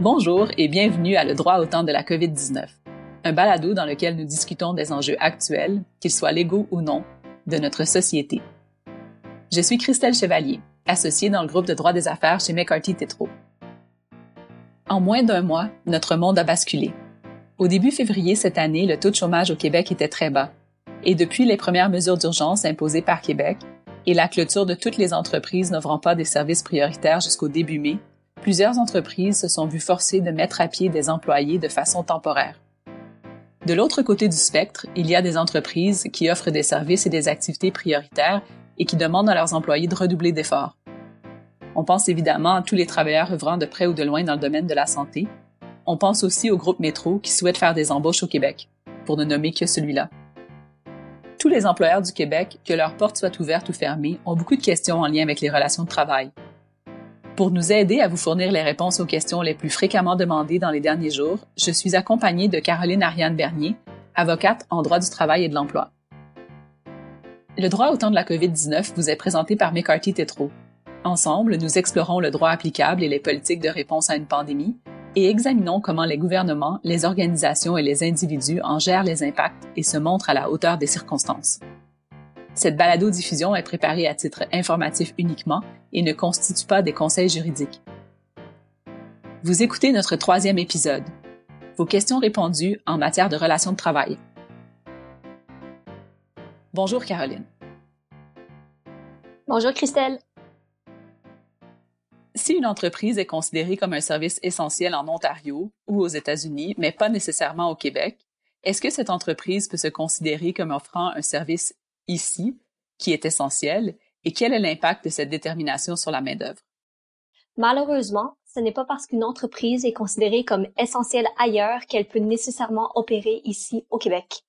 Bonjour et bienvenue à Le droit au temps de la COVID-19, un balado dans lequel nous discutons des enjeux actuels, qu'ils soient légaux ou non, de notre société. Je suis Christelle Chevalier, associée dans le groupe de droit des affaires chez McCarthy Tétrault. En moins d'un mois, notre monde a basculé. Au début février cette année, le taux de chômage au Québec était très bas. Et depuis les premières mesures d'urgence imposées par Québec et la clôture de toutes les entreprises n'ouvrant pas des services prioritaires jusqu'au début mai, plusieurs entreprises se sont vues forcées de mettre à pied des employés de façon temporaire. De l'autre côté du spectre, il y a des entreprises qui offrent des services et des activités prioritaires et qui demandent à leurs employés de redoubler d'efforts. On pense évidemment à tous les travailleurs œuvrant de près ou de loin dans le domaine de la santé. On pense aussi au groupe Métro qui souhaite faire des embauches au Québec, pour ne nommer que celui-là. Tous les employeurs du Québec, que leurs portes soient ouvertes ou fermées, ont beaucoup de questions en lien avec les relations de travail, pour nous aider à vous fournir les réponses aux questions les plus fréquemment demandées dans les derniers jours, je suis accompagnée de Caroline Ariane Bernier, avocate en droit du travail et de l'emploi. Le droit au temps de la COVID-19 vous est présenté par McCarthy Tétrault. Ensemble, nous explorons le droit applicable et les politiques de réponse à une pandémie et examinons comment les gouvernements, les organisations et les individus en gèrent les impacts et se montrent à la hauteur des circonstances. Cette balado-diffusion est préparée à titre informatif uniquement et ne constitue pas des conseils juridiques. Vous écoutez notre troisième épisode. Vos questions répondues en matière de relations de travail. Bonjour Caroline. Bonjour Christelle. Si une entreprise est considérée comme un service essentiel en Ontario ou aux États-Unis, mais pas nécessairement au Québec, est-ce que cette entreprise peut se considérer comme offrant un service ici, qui est essentiel, et quel est l'impact de cette détermination sur la main-d'œuvre? Malheureusement, ce n'est pas parce qu'une entreprise est considérée comme essentielle ailleurs qu'elle peut nécessairement opérer ici au Québec.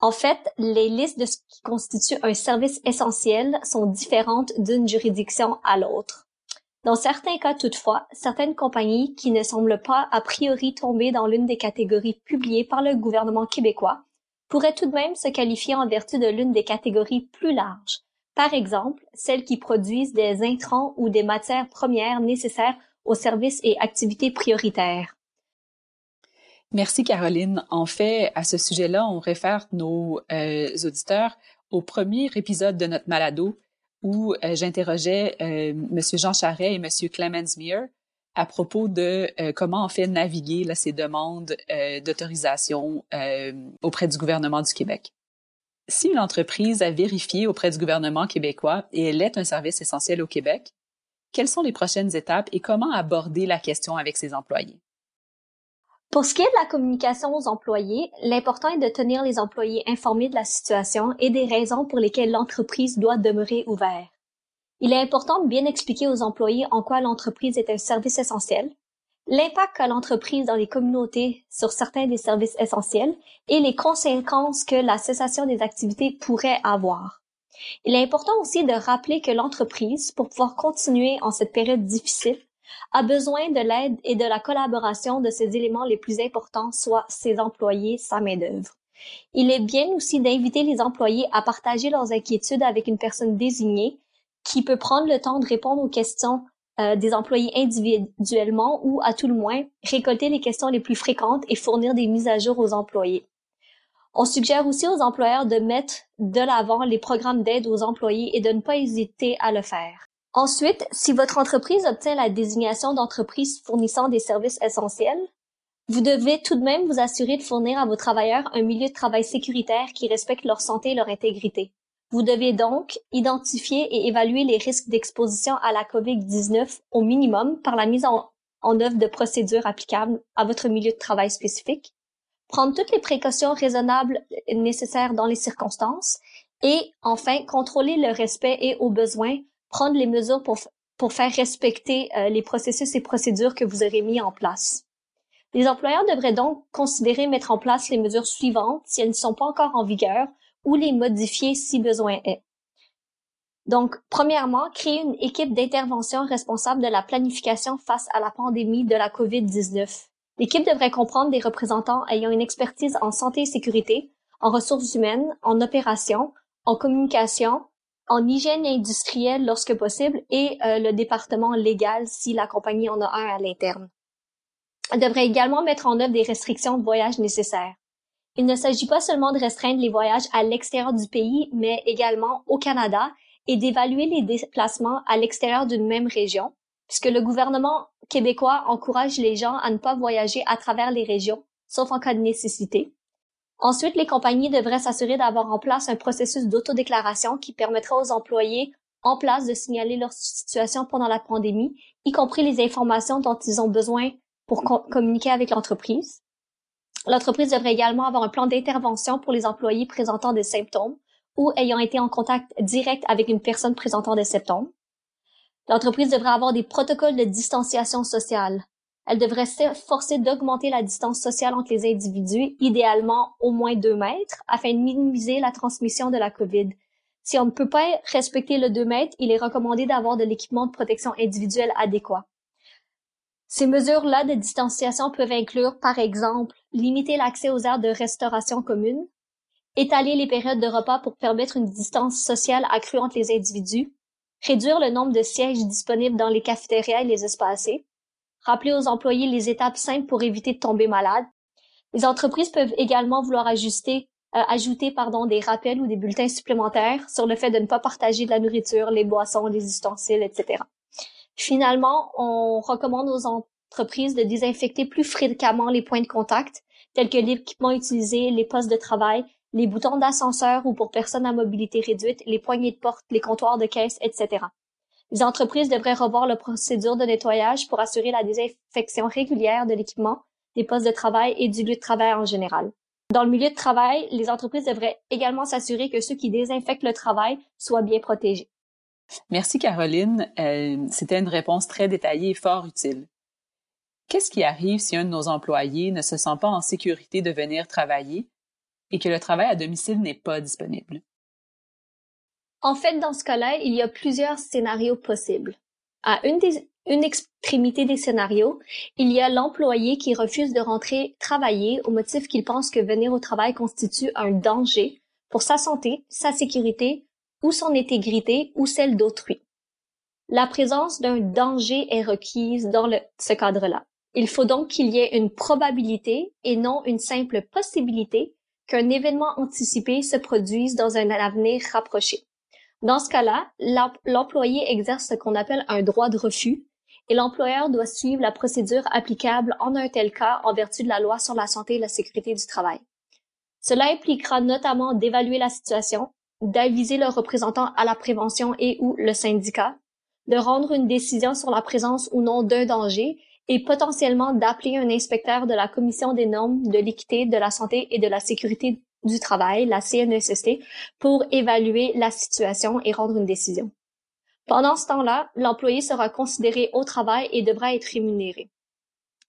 En fait, les listes de ce qui constitue un service essentiel sont différentes d'une juridiction à l'autre. Dans certains cas toutefois, certaines compagnies qui ne semblent pas a priori tomber dans l'une des catégories publiées par le gouvernement québécois pourrait tout de même se qualifier en vertu de l'une des catégories plus larges, par exemple celles qui produisent des intrants ou des matières premières nécessaires aux services et activités prioritaires. Merci Caroline. En fait, à ce sujet-là, on réfère nos euh, auditeurs au premier épisode de notre malado où euh, j'interrogeais euh, Monsieur Jean Charret et Monsieur Clemens Meir à propos de euh, comment on fait naviguer là, ces demandes euh, d'autorisation euh, auprès du gouvernement du Québec. Si une entreprise a vérifié auprès du gouvernement québécois et elle est un service essentiel au Québec, quelles sont les prochaines étapes et comment aborder la question avec ses employés? Pour ce qui est de la communication aux employés, l'important est de tenir les employés informés de la situation et des raisons pour lesquelles l'entreprise doit demeurer ouverte. Il est important de bien expliquer aux employés en quoi l'entreprise est un service essentiel, l'impact qu'a l'entreprise dans les communautés sur certains des services essentiels et les conséquences que la cessation des activités pourrait avoir. Il est important aussi de rappeler que l'entreprise, pour pouvoir continuer en cette période difficile, a besoin de l'aide et de la collaboration de ses éléments les plus importants, soit ses employés, sa main-d'œuvre. Il est bien aussi d'inviter les employés à partager leurs inquiétudes avec une personne désignée qui peut prendre le temps de répondre aux questions euh, des employés individuellement ou, à tout le moins, récolter les questions les plus fréquentes et fournir des mises à jour aux employés. On suggère aussi aux employeurs de mettre de l'avant les programmes d'aide aux employés et de ne pas hésiter à le faire. Ensuite, si votre entreprise obtient la désignation d'entreprise fournissant des services essentiels, vous devez tout de même vous assurer de fournir à vos travailleurs un milieu de travail sécuritaire qui respecte leur santé et leur intégrité. Vous devez donc identifier et évaluer les risques d'exposition à la COVID-19 au minimum par la mise en, œuvre de procédures applicables à votre milieu de travail spécifique, prendre toutes les précautions raisonnables nécessaires dans les circonstances et enfin contrôler le respect et au besoin prendre les mesures pour, pour faire respecter euh, les processus et procédures que vous aurez mis en place. Les employeurs devraient donc considérer mettre en place les mesures suivantes si elles ne sont pas encore en vigueur ou les modifier si besoin est. Donc, premièrement, créer une équipe d'intervention responsable de la planification face à la pandémie de la COVID-19. L'équipe devrait comprendre des représentants ayant une expertise en santé et sécurité, en ressources humaines, en opérations, en communication, en hygiène industrielle lorsque possible et euh, le département légal si la compagnie en a un à l'interne. devrait également mettre en œuvre des restrictions de voyage nécessaires. Il ne s'agit pas seulement de restreindre les voyages à l'extérieur du pays, mais également au Canada et d'évaluer les déplacements à l'extérieur d'une même région, puisque le gouvernement québécois encourage les gens à ne pas voyager à travers les régions, sauf en cas de nécessité. Ensuite, les compagnies devraient s'assurer d'avoir en place un processus d'autodéclaration qui permettra aux employés en place de signaler leur situation pendant la pandémie, y compris les informations dont ils ont besoin pour communiquer avec l'entreprise. L'entreprise devrait également avoir un plan d'intervention pour les employés présentant des symptômes ou ayant été en contact direct avec une personne présentant des symptômes. L'entreprise devrait avoir des protocoles de distanciation sociale. Elle devrait s'efforcer d'augmenter la distance sociale entre les individus, idéalement au moins deux mètres, afin de minimiser la transmission de la COVID. Si on ne peut pas respecter le deux mètres, il est recommandé d'avoir de l'équipement de protection individuelle adéquat. Ces mesures-là de distanciation peuvent inclure, par exemple, limiter l'accès aux aires de restauration commune, étaler les périodes de repas pour permettre une distance sociale accrue entre les individus, réduire le nombre de sièges disponibles dans les cafétérias et les espaces rappeler aux employés les étapes simples pour éviter de tomber malade. Les entreprises peuvent également vouloir euh, ajouter des rappels ou des bulletins supplémentaires sur le fait de ne pas partager de la nourriture, les boissons, les ustensiles, etc. Finalement, on recommande aux entreprises de désinfecter plus fréquemment les points de contact, tels que l'équipement utilisé, les postes de travail, les boutons d'ascenseur ou pour personnes à mobilité réduite, les poignées de porte, les comptoirs de caisse, etc. Les entreprises devraient revoir la procédure de nettoyage pour assurer la désinfection régulière de l'équipement, des postes de travail et du lieu de travail en général. Dans le milieu de travail, les entreprises devraient également s'assurer que ceux qui désinfectent le travail soient bien protégés. Merci Caroline. Euh, c'était une réponse très détaillée et fort utile. Qu'est-ce qui arrive si un de nos employés ne se sent pas en sécurité de venir travailler et que le travail à domicile n'est pas disponible? En fait, dans ce cas-là, il y a plusieurs scénarios possibles. À une, une extrémité des scénarios, il y a l'employé qui refuse de rentrer travailler au motif qu'il pense que venir au travail constitue un danger pour sa santé, sa sécurité ou son intégrité ou celle d'autrui? La présence d'un danger est requise dans ce cadre-là. Il faut donc qu'il y ait une probabilité et non une simple possibilité qu'un événement anticipé se produise dans un avenir rapproché. Dans ce cas-là, l'employé exerce ce qu'on appelle un droit de refus et l'employeur doit suivre la procédure applicable en un tel cas en vertu de la loi sur la santé et la sécurité du travail. Cela impliquera notamment d'évaluer la situation, d'aviser le représentant à la prévention et ou le syndicat, de rendre une décision sur la présence ou non d'un danger et potentiellement d'appeler un inspecteur de la Commission des normes de l'équité, de la santé et de la sécurité du travail, la CNESST, pour évaluer la situation et rendre une décision. Pendant ce temps-là, l'employé sera considéré au travail et devra être rémunéré.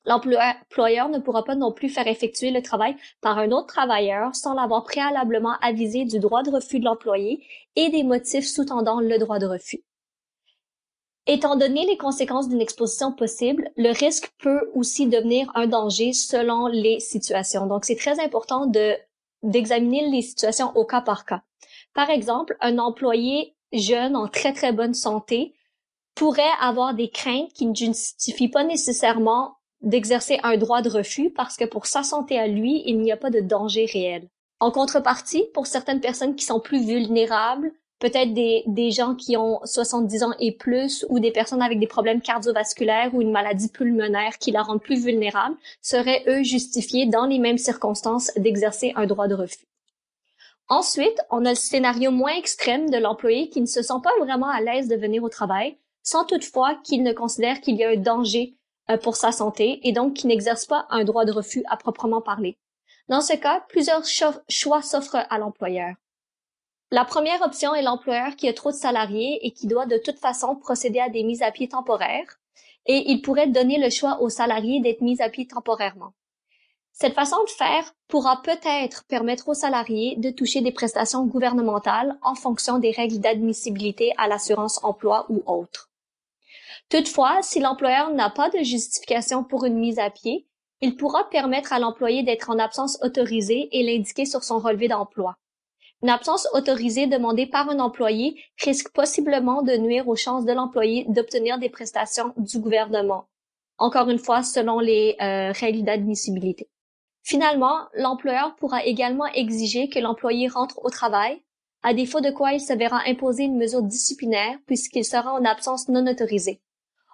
L'employeur ne pourra pas non plus faire effectuer le travail par un autre travailleur sans l'avoir préalablement avisé du droit de refus de l'employé et des motifs sous-tendant le droit de refus. Étant donné les conséquences d'une exposition possible, le risque peut aussi devenir un danger selon les situations. Donc, c'est très important de d'examiner les situations au cas par cas. Par exemple, un employé jeune en très très bonne santé pourrait avoir des craintes qui ne justifient pas nécessairement d'exercer un droit de refus parce que pour sa santé à lui, il n'y a pas de danger réel. En contrepartie, pour certaines personnes qui sont plus vulnérables, peut-être des, gens qui ont 70 ans et plus ou des personnes avec des problèmes cardiovasculaires ou une maladie pulmonaire qui la rendent plus vulnérable, seraient eux justifiés dans les mêmes circonstances d'exercer un droit de refus. Ensuite, on a le scénario moins extrême de l'employé qui ne se sent pas vraiment à l'aise de venir au travail, sans toutefois qu'il ne considère qu'il y a un danger pour sa santé et donc qui n'exerce pas un droit de refus à proprement parler. Dans ce cas, plusieurs choix s'offrent à l'employeur. La première option est l'employeur qui a trop de salariés et qui doit de toute façon procéder à des mises à pied temporaires et il pourrait donner le choix aux salariés d'être mis à pied temporairement. Cette façon de faire pourra peut-être permettre aux salariés de toucher des prestations gouvernementales en fonction des règles d'admissibilité à l'assurance emploi ou autres. Toutefois, si l'employeur n'a pas de justification pour une mise à pied, il pourra permettre à l'employé d'être en absence autorisée et l'indiquer sur son relevé d'emploi. Une absence autorisée demandée par un employé risque possiblement de nuire aux chances de l'employé d'obtenir des prestations du gouvernement. encore une fois selon les euh, règles d'admissibilité. Finalement, l'employeur pourra également exiger que l'employé rentre au travail, à défaut de quoi il se verra imposer une mesure disciplinaire puisqu'il sera en absence non autorisée.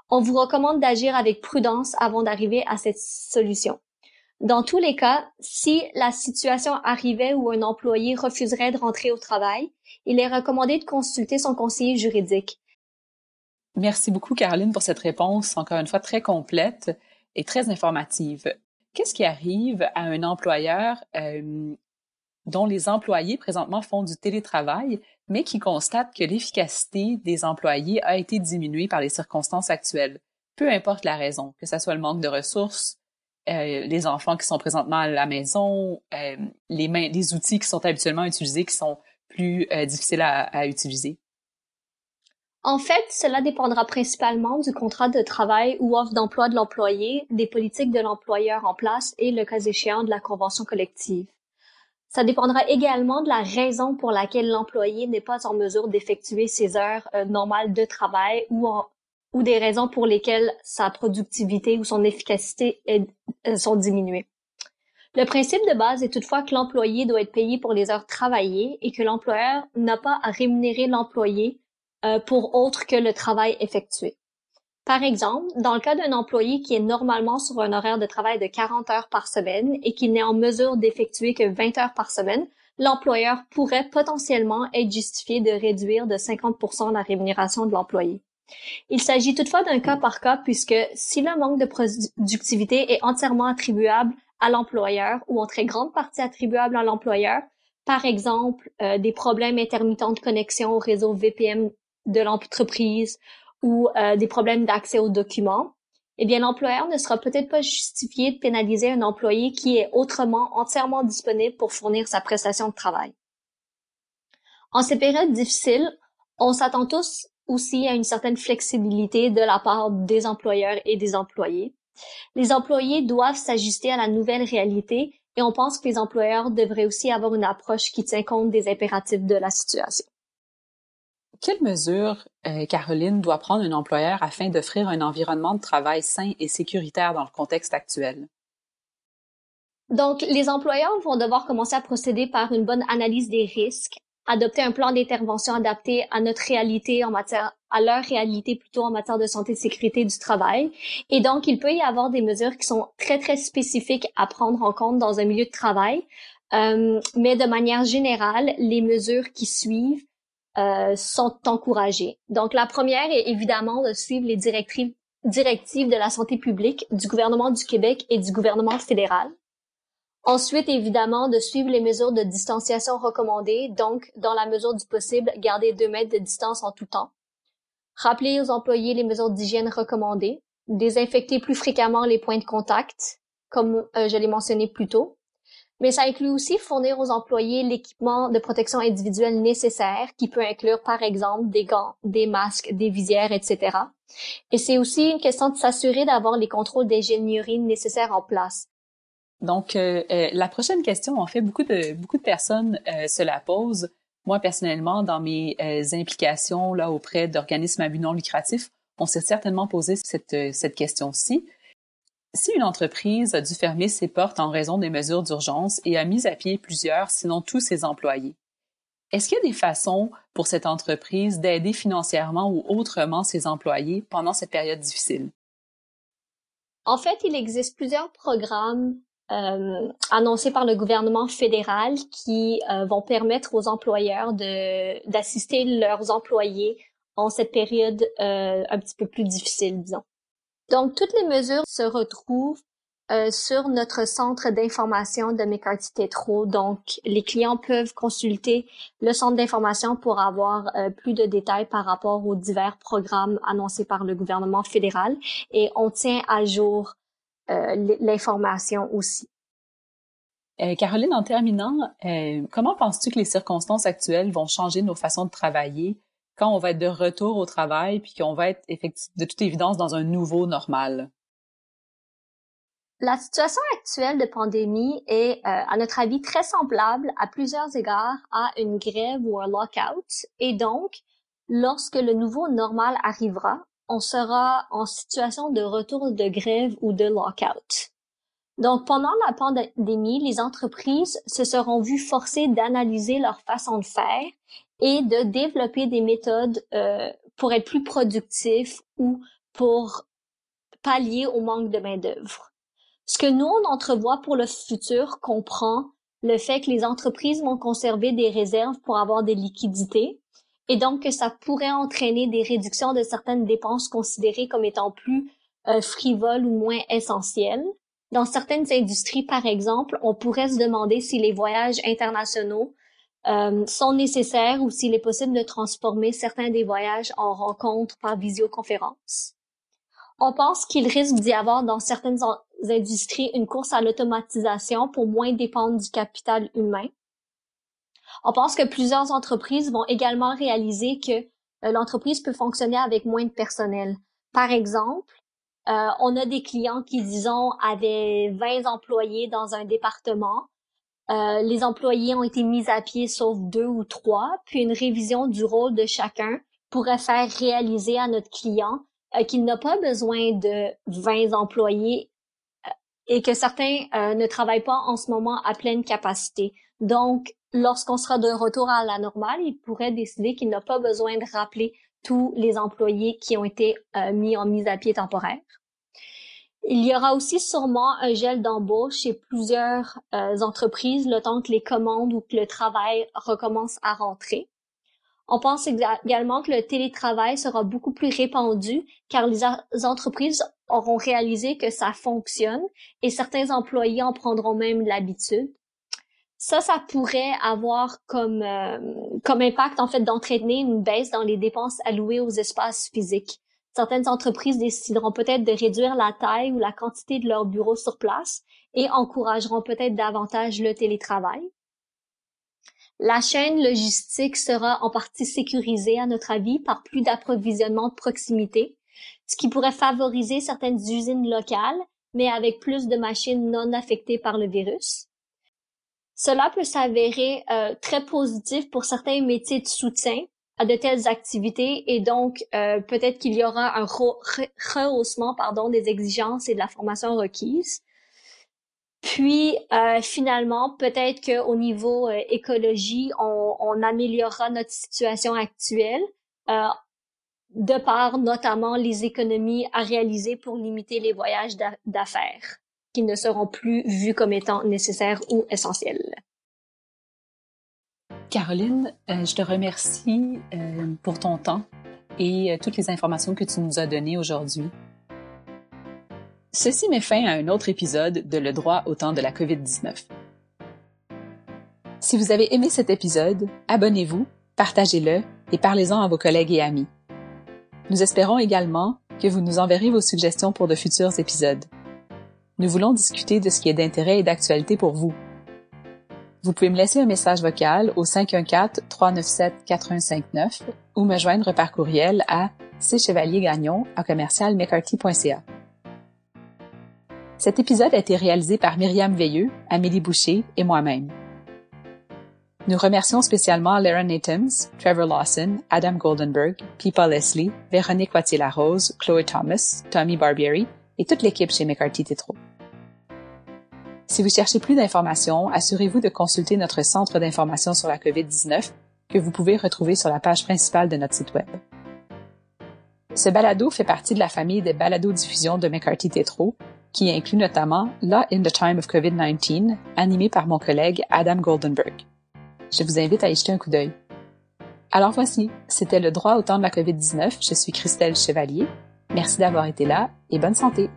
On vous recommande d'agir avec prudence avant d'arriver à cette solution. Dans tous les cas, si la situation arrivait où un employé refuserait de rentrer au travail, il est recommandé de consulter son conseiller juridique. Merci beaucoup, Caroline, pour cette réponse, encore une fois très complète et très informative. Qu'est-ce qui arrive à un employeur euh, dont les employés présentement font du télétravail, mais qui constate que l'efficacité des employés a été diminuée par les circonstances actuelles, peu importe la raison, que ce soit le manque de ressources, euh, les enfants qui sont présentement à la maison, euh, les, les outils qui sont habituellement utilisés qui sont plus euh, difficiles à utiliser? En fait, cela dépendra principalement du contrat de travail ou offre d'emploi de l'employé, des politiques de l'employeur en place et, le cas échéant, de la convention collective. Ça dépendra également de la raison pour laquelle l'employé n'est pas en mesure d'effectuer ses heures euh, normales de travail ou, des raisons pour lesquelles sa productivité ou son efficacité euh, sont diminuées. Le principe de base est toutefois que l'employé doit être payé pour les heures travaillées et que l'employeur n'a pas à rémunérer l'employé euh, pour autre que le travail effectué. Par exemple, dans le cas d'un employé qui est normalement sur un horaire de travail de 40 heures par semaine et qui n'est en mesure d'effectuer que 20 heures par semaine, l'employeur pourrait potentiellement être justifié de réduire de 50% la rémunération de l'employé. Il s'agit toutefois d'un cas par cas puisque si le manque de productivité est entièrement attribuable à l'employeur ou en très grande partie attribuable à l'employeur, par exemple euh, des problèmes intermittents de connexion au réseau VPN de l'entreprise ou euh, des problèmes d'accès aux documents, eh bien l'employeur ne sera peut-être pas justifié de pénaliser un employé qui est autrement entièrement disponible pour fournir sa prestation de travail. En ces périodes difficiles, on s'attend tous aussi à une certaine flexibilité de la part des employeurs et des employés. Les employés doivent s'ajuster à la nouvelle réalité et on pense que les employeurs devraient aussi avoir une approche qui tient compte des impératifs de la situation. Quelles mesures, euh, Caroline, doit prendre un employeur afin d'offrir un environnement de travail sain et sécuritaire dans le contexte actuel? Donc, les employeurs vont devoir commencer à procéder par une bonne analyse des risques, adopter un plan d'intervention adapté à notre réalité en matière, à leur réalité plutôt en matière de santé et sécurité du travail. Et donc, il peut y avoir des mesures qui sont très, très spécifiques à prendre en compte dans un milieu de travail. Euh, mais de manière générale, les mesures qui suivent euh, sont encouragés. Donc, la première est évidemment de suivre les directives, directives de la santé publique du gouvernement du Québec et du gouvernement fédéral. Ensuite, évidemment, de suivre les mesures de distanciation recommandées, donc, dans la mesure du possible, garder deux mètres de distance en tout temps. Rappeler aux employés les mesures d'hygiène recommandées, désinfecter plus fréquemment les points de contact, comme euh, je l'ai mentionné plus tôt, mais ça inclut aussi fournir aux employés l'équipement de protection individuelle nécessaire, qui peut inclure par exemple des gants, des masques, des visières, etc. Et c'est aussi une question de s'assurer d'avoir les contrôles d'ingénierie nécessaires en place. Donc, euh, euh, la prochaine question, en fait, beaucoup de beaucoup de personnes euh, se la posent. Moi, personnellement, dans mes implications là auprès d'organismes à but non lucratif, on s'est certainement posé cette, cette question-ci. Si une entreprise a dû fermer ses portes en raison des mesures d'urgence et a mis à pied plusieurs, sinon tous ses employés, est-ce qu'il y a des façons pour cette entreprise d'aider financièrement ou autrement ses employés pendant cette période difficile? En fait, il existe plusieurs programmes euh, annoncés par le gouvernement fédéral qui euh, vont permettre aux employeurs d'assister leurs employés en cette période euh, un petit peu plus difficile, disons. Donc, toutes les mesures se retrouvent euh, sur notre centre d'information de McCarthy Tétro. Donc, les clients peuvent consulter le centre d'information pour avoir euh, plus de détails par rapport aux divers programmes annoncés par le gouvernement fédéral et on tient à jour euh, l'information aussi. Caroline, en terminant, comment penses-tu que les circonstances actuelles vont changer nos façons de travailler quand on va être de retour au travail puis qu'on va être de toute évidence dans un nouveau normal? La situation actuelle de pandémie est, euh, à notre avis, très semblable à plusieurs égards à une grève ou un lockout. Et donc, lorsque le nouveau normal arrivera, on sera en situation de retour de grève ou de lockout. Donc, pendant la pandémie, les entreprises se seront vues forcées d'analyser leur façon de faire et de développer des méthodes euh, pour être plus productifs ou pour pallier au manque de main-d'œuvre. Ce que nous, on entrevoit pour le futur comprend le fait que les entreprises vont conserver des réserves pour avoir des liquidités et donc que ça pourrait entraîner des réductions de certaines dépenses considérées comme étant plus euh, frivoles ou moins essentielles. Dans certaines industries, par exemple, on pourrait se demander si les voyages internationaux euh, sont nécessaires ou s'il est possible de transformer certains des voyages en rencontres par visioconférence. On pense qu'il risque d'y avoir dans certaines industries une course à l'automatisation pour moins dépendre du capital humain. On pense que plusieurs entreprises vont également réaliser que euh, l'entreprise peut fonctionner avec moins de personnel. Par exemple, euh, on a des clients qui, disons, avaient 20 employés dans un département. Euh, les employés ont été mis à pied sauf deux ou trois, puis une révision du rôle de chacun pourrait faire réaliser à notre client euh, qu'il n'a pas besoin de 20 employés et que certains ne travaillent pas en ce moment à pleine capacité. Donc, lorsqu'on sera de retour à la normale, il pourrait décider qu'il n'a pas besoin de rappeler tous les employés qui ont été mis en mise à pied temporaire. Il y aura aussi sûrement un gel d'embauche chez plusieurs euh, entreprises le temps que les commandes ou que le travail recommence à rentrer. On pense également que le télétravail sera beaucoup plus répandu car les, entreprises auront réalisé que ça fonctionne et certains employés en prendront même l'habitude. Ça, ça pourrait avoir comme, euh, comme impact en fait d'entraîner une baisse dans les dépenses allouées aux espaces physiques. Certaines entreprises décideront peut-être de réduire la taille ou la quantité de leurs bureaux sur place et encourageront peut-être davantage le télétravail. La chaîne logistique sera en partie sécurisée, à notre avis, par plus d'approvisionnement de proximité, ce qui pourrait favoriser certaines usines locales, mais avec plus de machines non affectées par le virus. Cela peut s'avérer euh, très positif pour certains métiers de soutien, à de telles activités et donc euh, peut-être qu'il y aura un rehaussement pardon des exigences et de la formation requise. Puis euh, finalement, peut-être qu'au niveau euh, écologie, on, on, améliorera notre situation actuelle de par notamment les économies à réaliser pour limiter les voyages d'affaires qui ne seront plus vus comme étant nécessaires ou essentiels. Caroline, euh, je te remercie euh, pour ton temps et euh, toutes les informations que tu nous as données aujourd'hui. Ceci met fin à un autre épisode de Le droit au temps de la COVID-19. Si vous avez aimé cet épisode, abonnez-vous, partagez-le et parlez-en à vos collègues et amis. Nous espérons également que vous nous enverrez vos suggestions pour de futurs épisodes. Nous voulons discuter de ce qui est d'intérêt et d'actualité pour vous vous pouvez me laisser un message vocal au 514-397-4159 ou me joindre par courriel à cchevaliergagnon à commercialmccarthy.ca. Cet épisode a été réalisé par Myriam Veilleux, Amélie Boucher et moi-même. Nous remercions spécialement Laren Natums, Trevor Lawson, Adam Goldenberg, Pipa Leslie, Véronique Wattier-Larose, Chloe Thomas, Tommy Barbieri et toute l'équipe chez McCarthy Tétro. Si vous cherchez plus d'informations, assurez-vous de consulter notre centre d'information sur la COVID-19 que vous pouvez retrouver sur la page principale de notre site Web. Ce balado fait partie de la famille des balados-diffusion de McCarthy Tétro, qui inclut notamment Law in the Time of COVID-19, animé par mon collègue Adam Goldenberg. Je vous invite à y jeter un coup d'œil. Alors voici, c'était le droit au temps de la COVID-19. Je suis Christelle Chevalier. Merci d'avoir été là et bonne santé.